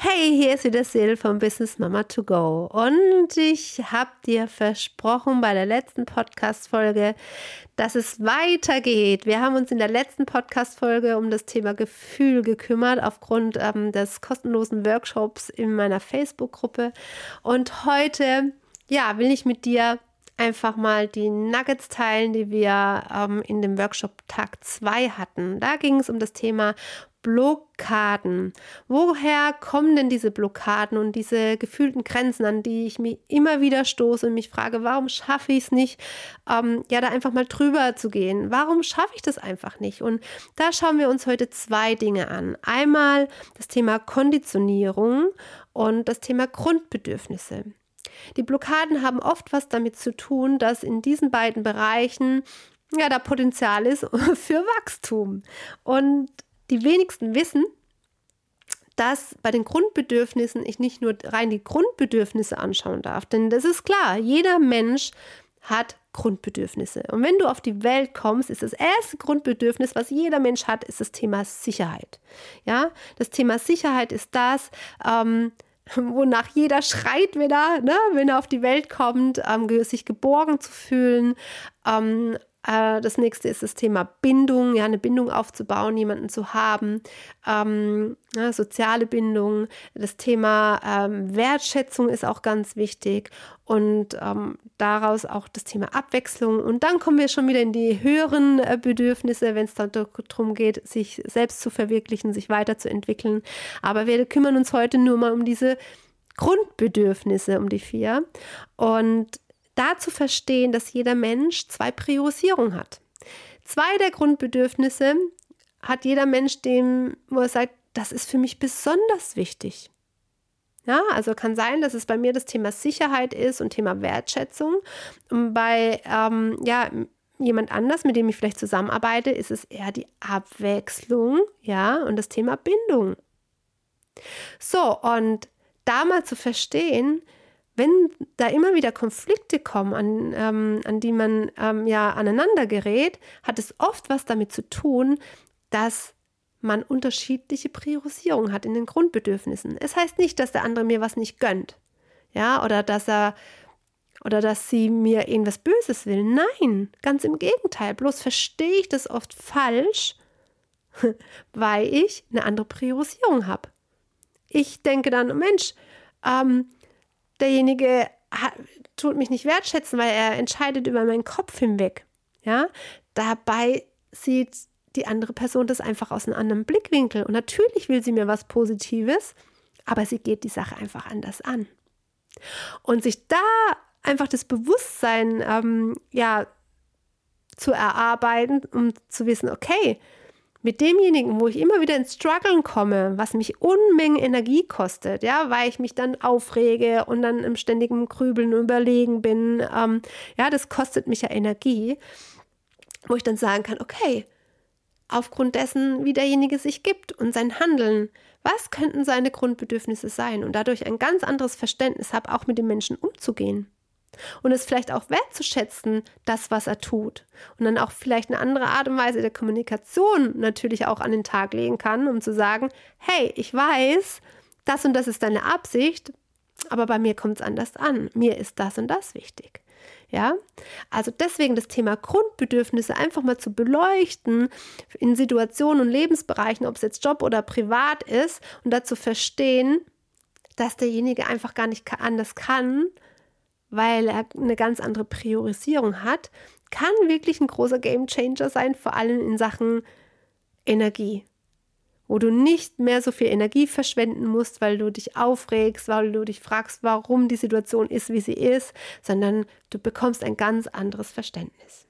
Hey, hier ist wieder Sil von Business Mama to Go. Und ich habe dir versprochen bei der letzten Podcast-Folge, dass es weitergeht. Wir haben uns in der letzten Podcast-Folge um das Thema Gefühl gekümmert, aufgrund ähm, des kostenlosen Workshops in meiner Facebook-Gruppe. Und heute, ja, will ich mit dir einfach mal die Nuggets teilen, die wir ähm, in dem Workshop Tag 2 hatten. Da ging es um das Thema Blockaden. Woher kommen denn diese Blockaden und diese gefühlten Grenzen, an die ich mich immer wieder stoße und mich frage, warum schaffe ich es nicht, ähm, ja, da einfach mal drüber zu gehen? Warum schaffe ich das einfach nicht? Und da schauen wir uns heute zwei Dinge an. Einmal das Thema Konditionierung und das Thema Grundbedürfnisse. Die Blockaden haben oft was damit zu tun, dass in diesen beiden Bereichen ja da Potenzial ist für Wachstum. Und die wenigsten wissen, dass bei den Grundbedürfnissen ich nicht nur rein die Grundbedürfnisse anschauen darf, denn das ist klar, jeder Mensch hat Grundbedürfnisse. Und wenn du auf die Welt kommst, ist das erste Grundbedürfnis, was jeder Mensch hat, ist das Thema Sicherheit. Ja, das Thema Sicherheit ist das, ähm, wonach jeder schreit, wenn er, ne, wenn er auf die Welt kommt, ähm, sich geborgen zu fühlen, ähm, äh, das nächste ist das Thema Bindung, ja, eine Bindung aufzubauen, jemanden zu haben, ähm, ja, soziale Bindung. Das Thema ähm, Wertschätzung ist auch ganz wichtig und ähm, daraus auch das Thema Abwechslung. Und dann kommen wir schon wieder in die höheren äh, Bedürfnisse, wenn es darum geht, sich selbst zu verwirklichen, sich weiterzuentwickeln. Aber wir kümmern uns heute nur mal um diese Grundbedürfnisse, um die vier. Und da zu verstehen, dass jeder Mensch zwei Priorisierungen hat. Zwei der Grundbedürfnisse hat jeder Mensch, dem, wo er sagt, das ist für mich besonders wichtig. Ja, also kann sein, dass es bei mir das Thema Sicherheit ist und Thema Wertschätzung. Und bei ähm, ja, jemand anders, mit dem ich vielleicht zusammenarbeite, ist es eher die Abwechslung, ja, und das Thema Bindung. So, und da mal zu verstehen, wenn da immer wieder Konflikte kommen, an, ähm, an die man ähm, ja aneinander gerät, hat es oft was damit zu tun, dass man unterschiedliche Priorisierung hat in den Grundbedürfnissen. Es heißt nicht, dass der andere mir was nicht gönnt, ja, oder dass er oder dass sie mir irgendwas Böses will. Nein, ganz im Gegenteil. Bloß verstehe ich das oft falsch, weil ich eine andere Priorisierung habe. Ich denke dann, Mensch, ähm, derjenige tut mich nicht wertschätzen, weil er entscheidet über meinen Kopf hinweg. Ja, dabei sieht die andere Person das einfach aus einem anderen Blickwinkel. Und natürlich will sie mir was Positives, aber sie geht die Sache einfach anders an. Und sich da einfach das Bewusstsein ähm, ja, zu erarbeiten, um zu wissen, okay, mit demjenigen, wo ich immer wieder ins Struggeln komme, was mich Unmengen Energie kostet, ja, weil ich mich dann aufrege und dann im ständigen Grübeln und Überlegen bin, ähm, ja, das kostet mich ja Energie, wo ich dann sagen kann, okay, aufgrund dessen, wie derjenige sich gibt und sein Handeln, was könnten seine Grundbedürfnisse sein? Und dadurch ein ganz anderes Verständnis habe, auch mit dem Menschen umzugehen und es vielleicht auch wertzuschätzen, das, was er tut. Und dann auch vielleicht eine andere Art und Weise der Kommunikation natürlich auch an den Tag legen kann, um zu sagen, hey, ich weiß, das und das ist deine Absicht, aber bei mir kommt es anders an. Mir ist das und das wichtig. Ja, also deswegen das Thema Grundbedürfnisse einfach mal zu beleuchten in Situationen und Lebensbereichen, ob es jetzt Job oder privat ist und dazu verstehen, dass derjenige einfach gar nicht anders kann, weil er eine ganz andere Priorisierung hat, kann wirklich ein großer Game Changer sein, vor allem in Sachen Energie. Wo du nicht mehr so viel Energie verschwenden musst, weil du dich aufregst, weil du dich fragst, warum die Situation ist, wie sie ist, sondern du bekommst ein ganz anderes Verständnis.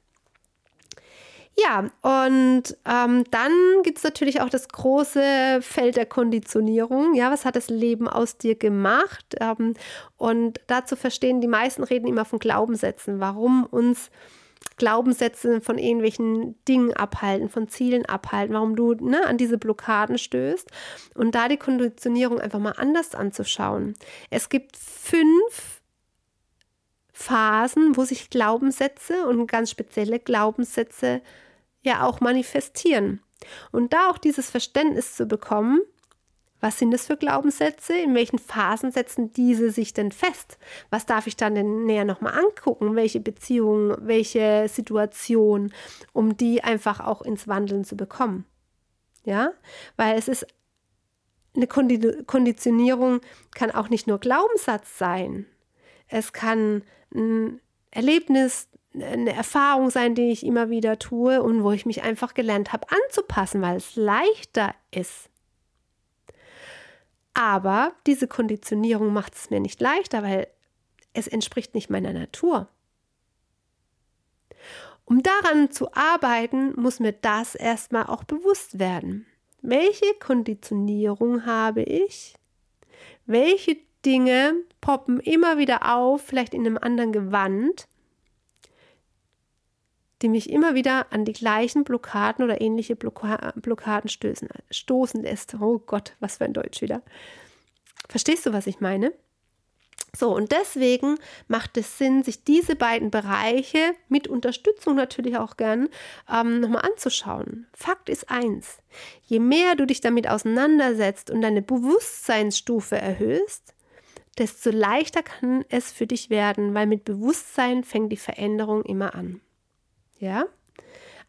Ja, und ähm, dann gibt es natürlich auch das große Feld der Konditionierung. Ja, was hat das Leben aus dir gemacht? Ähm, und dazu verstehen, die meisten reden immer von Glaubenssätzen, warum uns Glaubenssätze von irgendwelchen Dingen abhalten, von Zielen abhalten, warum du ne, an diese Blockaden stößt. Und da die Konditionierung einfach mal anders anzuschauen. Es gibt fünf Phasen, wo sich Glaubenssätze und ganz spezielle Was sind das für Glaubenssätze? In welchen Phasen setzen diese sich denn fest? Was darf ich dann denn näher nochmal angucken? Welche Beziehungen, welche Situation, um die einfach auch ins Wandeln zu bekommen? Ja, weil es ist eine Konditionierung kann auch nicht nur Glaubenssatz sein. Es kann ein Erlebnis, eine Erfahrung sein, die ich immer wieder tue und wo ich mich einfach gelernt habe anzupassen, weil es leichter ist. Aber diese Konditionierung macht es mir nicht leichter, weil es entspricht nicht meiner Natur. Um daran zu arbeiten, muss mir das erstmal auch bewusst werden. Welche Konditionierung habe ich? Welche Dinge poppen immer wieder auf, vielleicht in einem anderen Gewand, die mich immer wieder an die gleichen Blockaden oder ähnliche Blocka Blockaden stößen, stoßen lässt. Oh Gott, was für ein Deutsch wieder. Verstehst du, was ich meine? So, und deswegen macht es Sinn, sich diese beiden Bereiche mit Unterstützung natürlich auch gern ähm, nochmal anzuschauen. Fakt ist eins, je mehr du dich damit auseinandersetzt und deine Bewusstseinsstufe erhöhst, desto leichter kann es für dich werden, weil mit Bewusstsein fängt die Veränderung immer an. Ja?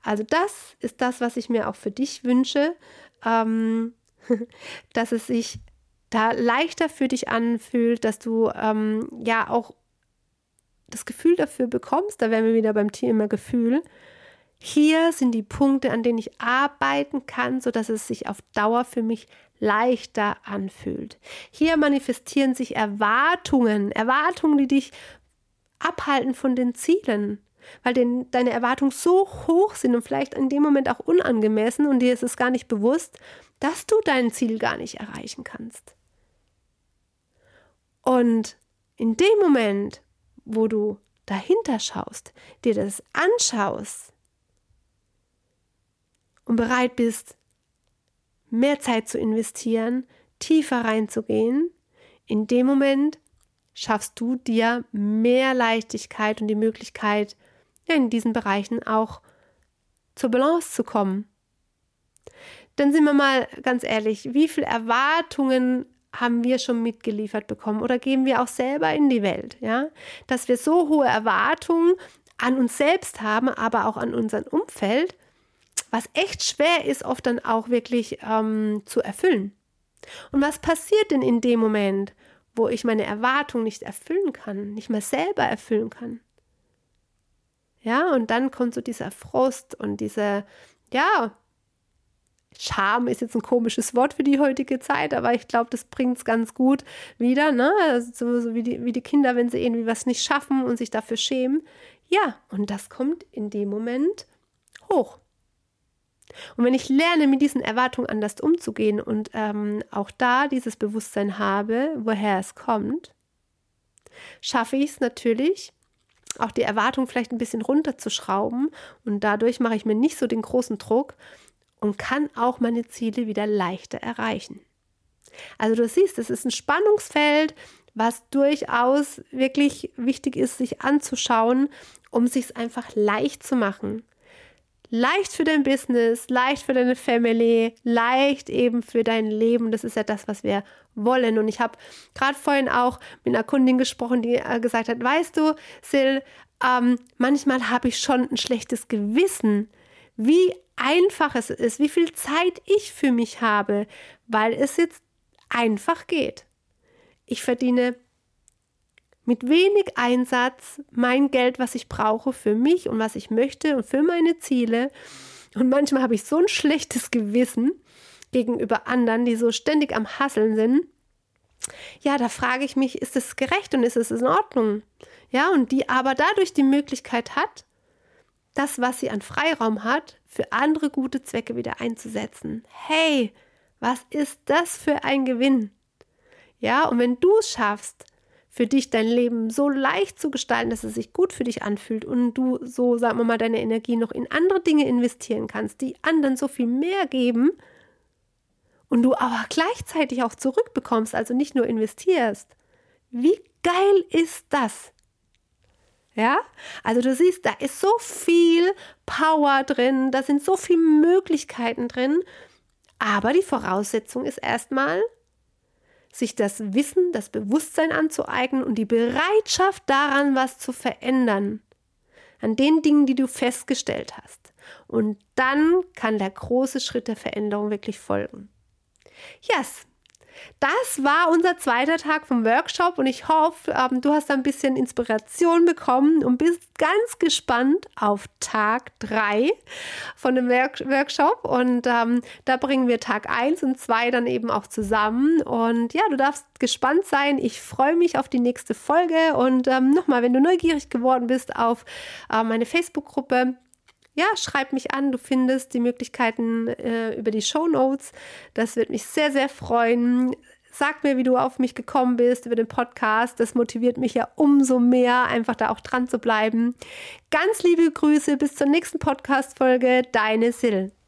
Also das ist das, was ich mir auch für dich wünsche, ähm, dass es sich da leichter für dich anfühlt, dass du ähm, ja auch das Gefühl dafür bekommst, da wären wir wieder beim Thema Gefühl. Hier sind die Punkte, an denen ich arbeiten kann, sodass es sich auf Dauer für mich leichter anfühlt. Hier manifestieren sich Erwartungen, Erwartungen, die dich abhalten von den Zielen weil den, deine Erwartungen so hoch sind und vielleicht in dem Moment auch unangemessen und dir ist es gar nicht bewusst, dass du dein Ziel gar nicht erreichen kannst. Und in dem Moment, wo du dahinter schaust, dir das anschaust und bereit bist, mehr Zeit zu investieren, tiefer reinzugehen, in dem Moment schaffst du dir mehr Leichtigkeit und die Möglichkeit, in diesen Bereichen auch zur Balance zu kommen. Denn sind wir mal ganz ehrlich, wie viele Erwartungen haben wir schon mitgeliefert bekommen oder geben wir auch selber in die Welt, ja? Dass wir so hohe Erwartungen an uns selbst haben, aber auch an unser Umfeld, was echt schwer ist, oft dann auch wirklich ähm, zu erfüllen. Und was passiert denn in dem Moment, wo ich meine Erwartungen nicht erfüllen kann, nicht mehr selber erfüllen kann? Ja, und dann kommt so dieser Frust und diese, ja, Scham ist jetzt ein komisches Wort für die heutige Zeit, aber ich glaube, das bringt es ganz gut wieder, ne? Also so, so wie, die, wie die Kinder, wenn sie irgendwie was nicht schaffen und sich dafür schämen. Ja, und das kommt in dem Moment hoch. Und wenn ich lerne, mit diesen Erwartungen anders umzugehen und ähm, auch da dieses Bewusstsein habe, woher es kommt, schaffe ich es natürlich, auch die Erwartung vielleicht ein bisschen runterzuschrauben und dadurch mache ich mir nicht so den großen Druck und kann auch meine Ziele wieder leichter erreichen. Also du siehst, es ist ein Spannungsfeld, was durchaus wirklich wichtig ist, sich anzuschauen, um es einfach leicht zu machen. Leicht für dein Business, leicht für deine Family, leicht eben für dein Leben. Das ist ja das, was wir wollen. Und ich habe gerade vorhin auch mit einer Kundin gesprochen, die äh, gesagt hat, weißt du, Sil, ähm, manchmal habe ich schon ein schlechtes Gewissen, wie einfach es ist, wie viel Zeit ich für mich habe, weil es jetzt einfach geht. Ich verdiene mit wenig Einsatz mein Geld, was ich brauche für mich und was ich möchte und für meine Ziele. Und manchmal habe ich so ein schlechtes Gewissen gegenüber anderen, die so ständig am Hasseln sind. Ja, da frage ich mich, ist es gerecht und ist es in Ordnung? Ja, und die aber dadurch die Möglichkeit hat, das, was sie an Freiraum hat, für andere gute Zwecke wieder einzusetzen. Hey, was ist das für ein Gewinn? Ja, und wenn du es schaffst, für dich dein Leben so leicht zu gestalten, dass es sich gut für dich anfühlt und du so, sagen wir mal, deine Energie noch in andere Dinge investieren kannst, die anderen so viel mehr geben und du aber gleichzeitig auch zurückbekommst, also nicht nur investierst. Wie geil ist das? Ja, also du siehst, da ist so viel Power drin, da sind so viele Möglichkeiten drin, aber die Voraussetzung ist erstmal, sich das Wissen, das Bewusstsein anzueignen und die Bereitschaft daran, was zu verändern. An den Dingen, die du festgestellt hast. Und dann kann der große Schritt der Veränderung wirklich folgen. Yes, das war unser zweiter Tag vom Workshop und ich hoffe, ähm, du hast ein bisschen Inspiration bekommen und bist ganz gespannt auf Tag 3 von dem Work Workshop. Und ähm, da bringen wir Tag 1 und 2 dann eben auch zusammen. Und ja, du darfst gespannt sein. Ich freue mich auf die nächste Folge. Und ähm, nochmal, wenn du neugierig geworden bist auf äh, meine Facebook-Gruppe, ja, schreib mich an. Du findest die Möglichkeiten äh, über die Show Notes. Das wird mich sehr, sehr freuen. Sag mir, wie du auf mich gekommen bist über den Podcast. Das motiviert mich ja umso mehr, einfach da auch dran zu bleiben. Ganz liebe Grüße, bis zur nächsten Podcast-Folge. Deine Sil.